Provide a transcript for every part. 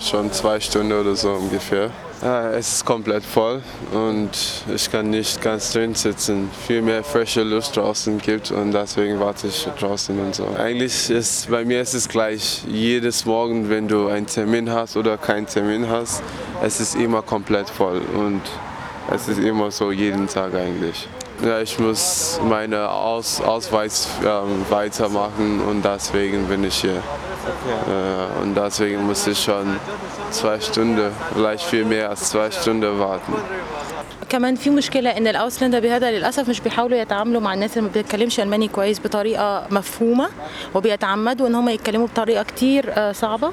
Schon zwei Stunden oder so ungefähr. Es ist komplett voll und ich kann nicht ganz drin sitzen. Viel mehr frische Luft draußen gibt und deswegen warte ich draußen und so. Eigentlich ist bei mir ist es gleich. Jedes Morgen, wenn du einen Termin hast oder keinen Termin hast, es ist immer komplett voll und es ist immer so jeden Tag eigentlich. Ja, ich muss meine Aus Ausweis ähm, weitermachen und deswegen bin ich hier. Äh, und deswegen muss ich schon zwei Stunden, vielleicht viel mehr als zwei Stunden warten. كمان في مشكلة إن الأوسلندر بهذا للأسف مش بيحاولوا يتعاملوا مع الناس اللي ما بتتكلمش ألماني كويس بطريقة مفهومة وبيتعمدوا إن هم يتكلموا بطريقة كتير آه، صعبة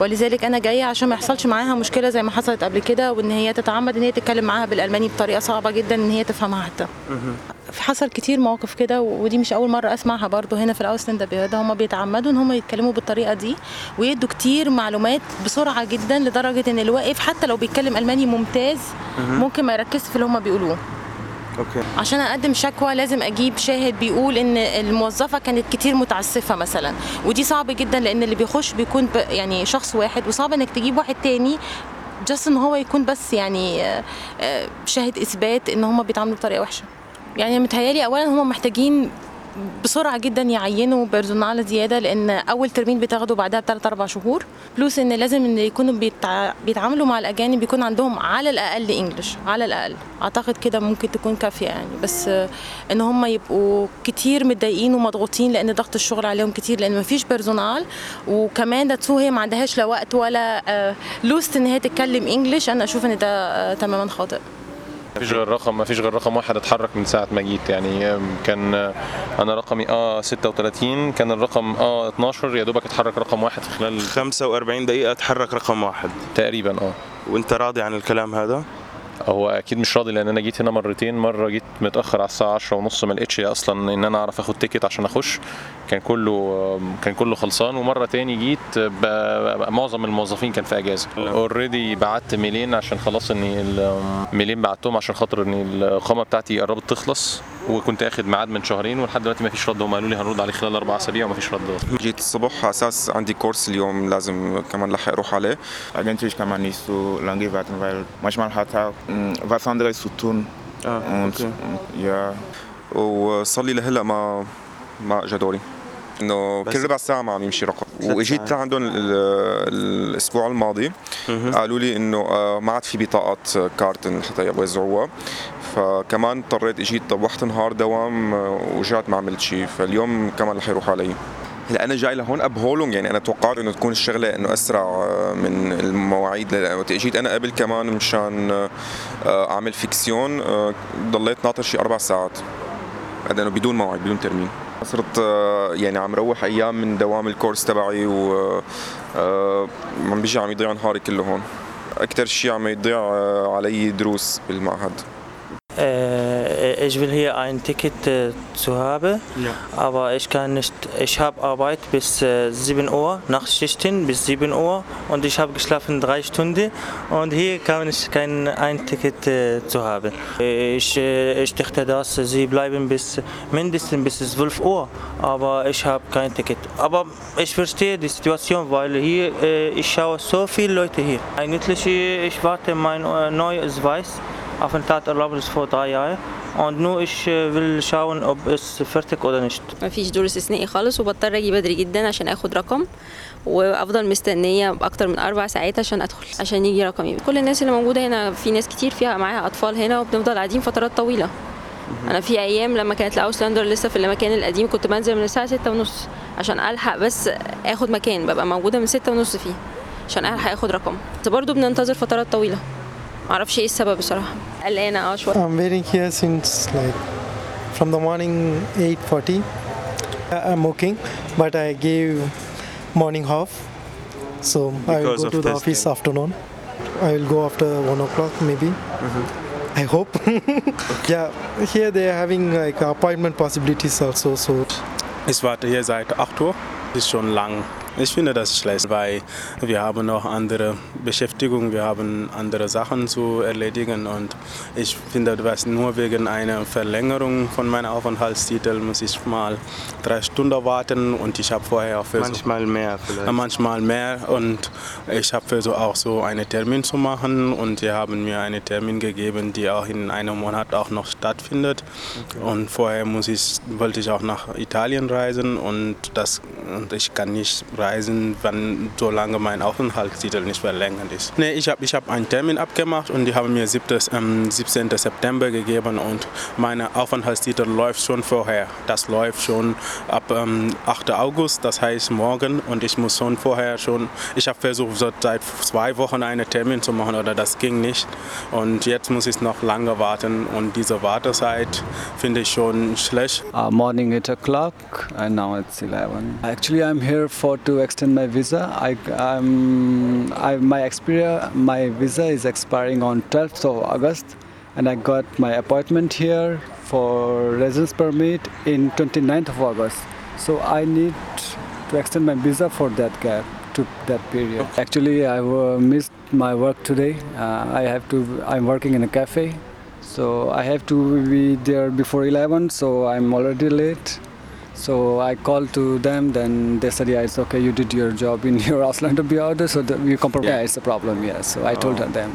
ولذلك أنا جاية عشان ما يحصلش معاها مشكلة زي ما حصلت قبل كده وإن هي تتعمد إن هي تتكلم معاها بالألماني بطريقة صعبة جدا إن هي تفهمها حتى. حصل كتير مواقف كده ودي مش أول مرة أسمعها برضو هنا في الأوسلندر بهذا هم بيتعمدوا إن هم يتكلموا بالطريقة دي ويدوا كتير معلومات بسرعة جدا لدرجة إن اللي واقف حتى لو بيتكلم ألماني ممتاز ممكن ما يركزش في اللي هم بيقولوه. Okay. عشان أقدم شكوى لازم أجيب شاهد بيقول إن الموظفة كانت كتير متعسفة مثلا ودي صعب جدا لأن اللي بيخش بيكون ب- يعني شخص واحد وصعب إنك تجيب واحد تاني just إن هو يكون بس يعني آه، آه، شاهد إثبات إن هم بيتعاملوا بطريقة وحشة. يعني متهيألي اولا هم محتاجين بسرعة جدا يعينوا Personal زيادة لأن أول Termin بتاخده بعدها بثلاث أربع شهور plus إن لازم إن يكونوا بيتع... بيتعاملوا مع الأجانب يكون عندهم على الأقل English على الأقل. أعتقد كده ممكن تكون كافية يعني بس آه، إن هم يبقوا كتير متضايقين ومضغوطين لأن ضغط الشغل عليهم كتير لأن مفيش Personal. وكمان dazu هي ما عندهاش لا وقت ولا آه، Lust إن هي تتكلم English. أنا أشوف إن ده آه، تماما خاطئ. مفيش غير رقم مفيش غير رقم واحد اتحرك من ساعة ما جيت. يعني كان أنا رقمي آه 36 كان الرقم آه 12 يا دوبك اتحرك رقم واحد. في خلال 45 دقيقة تحرك رقم واحد. تقريبا آه. وأنت راضي عن الكلام هذا؟ هو أكيد مش راضي لأن أنا جيت هنا مرتين. مرة جيت متأخر على الساعة 10 ونص ما لقيتش أصلا إن أنا أعرف آخد Ticket عشان أخش. كان كله كان كله خلصان. ومرة تاني جيت معظم الموظفين كان في إجازة. already بعت mail ين عشان خلاص إني ال mail ين بعتهم عشان خاطر إن الاقامه بتاعتي قربت تخلص. وكنت آخد ميعاد من شهرين ولحد دلوقتي ما فيش رد. هم قالوا لي هنرد عليه خلال أربع أسابيع وما فيش رد. جيت الصبح على أساس عندي كورس اليوم لازم كمان لحق أروح عليه. Eigentlich kann man nicht so lange warten, weil manchmal hat er was anderes zu tun. Und okay. Ja, وصار لي لهلا ما ما اجى دوري. إنه كل ربع ساعة ما عم يمشي رقم. وإجيت ساعات. عندهم ال- الأسبوع الماضي. قالوا لي إنه آه، ما عاد في بطاقات Karten حتى يوزعوها فكمان اضطريت اجيت طوحت نهار دوام آه، ورجعت ما عملت شيء فاليوم كمان رح يروح علي. هلا أنا جاي لهون abholen يعني أنا توقعت إنه تكون الشغلة إنه أسرع آه، من المواعيد وقت إجيت أنا قبل كمان مشان آه، أعمل Fiktion ضليت ناطر شي أربع ساعات. هذا إنه بدون موعد بدون Termin صرت يعني عم روح أيام من دوام الكورس تبعي و عم بيجي عم يضيع نهاري كله هون. أكثر شيء عم يضيع علي دروس بالمعهد. Äh, ich will hier ein Ticket äh, zu haben, aber ich kann nicht. Ich habe Arbeit bis äh, 7 Uhr, Nachtschichten bis 7 Uhr und ich habe geschlafen drei Stunden und hier kann ich kein ein Ticket äh, zu haben. Ich, äh, ich dachte, dass sie bleiben bis mindestens bis 12 Uhr, aber ich habe kein Ticket. Aber ich verstehe die Situation, weil hier äh, ich schaue so viele Leute hier. Eigentlich äh, ich warte mein äh, neues Weiß. Aufenthaltserlaubnis vor drei Jahren und nur ich will schauen, ob es fertig oder nicht. مفيش دور استثنائي خالص وبضطر أجي بدري جدا عشان آخد رقم وأفضل مستنية أكتر من أربع ساعات عشان أدخل عشان يجي رقمي. كل الناس اللي موجودة هنا في ناس كتير فيها معاها أطفال هنا وبنفضل قاعدين فترات طويلة. أنا في أيام لما كانت الاوسلاندر لسه في المكان القديم كنت بنزل من الساعة ستة ونص عشان ألحق بس آخد مكان ببقى موجودة من ستة ونص فيه عشان ألحق آخد رقم. بس برضه بننتظر فترات طويلة. معرفش إيه السبب بصراحة. Elena I'm waiting here since like from the morning 8.40. Uh, I'm working, but I gave morning off. So because I will go to the office thing. afternoon. I will go after 1 o'clock maybe. Mm-hmm. I hope. yeah, here they are having like appointment possibilities also. So. Es water hier seit 8 It's Ist schon lang. Ich finde das schlecht, weil wir haben noch andere Beschäftigung, wir haben andere Sachen zu erledigen und ich finde, dass nur wegen einer Verlängerung von meinem Aufenthaltstitel muss ich mal drei Stunden warten und ich habe vorher auch versucht, Manchmal mehr vielleicht. manchmal mehr und ich habe versucht auch so einen Termin zu machen und die haben mir einen Termin gegeben, die auch in einem Monat auch noch stattfindet und vorher muss ich, wollte ich auch nach Italien reisen und, das, und ich kann nicht reisen, wenn solange mein Aufenthaltstitel nicht verlängert ist. Nee, ich habe ich hab einen Termin abgemacht und die haben mir 7. Ähm, 17. September gegeben und mein Aufenthaltstitel läuft schon vorher. Das läuft schon ab ähm, 8. August, das heißt morgen und ich muss schon vorher schon, ich habe versucht so seit zwei Wochen einen Termin zu machen oder das ging nicht und jetzt muss ich noch lange warten und diese Wartezeit finde ich schon schlecht. Uh, morning 8 o'clock and now it's 11 actually i'm here for to extend my visa. I um, I, my experience my visa is expiring on 12th of august and i got my appointment here for residence permit in 29th of august. So i need to extend my visa for that gap to that period. Actually i missed my work today. Uh, i have to i'm working in a cafe. So I have to be there before 11, so I'm already late. So I called to them, then they said, yeah, it's okay, you did your job in your Ausland to be order, so that we compromise the problem, yes. So I told oh. them.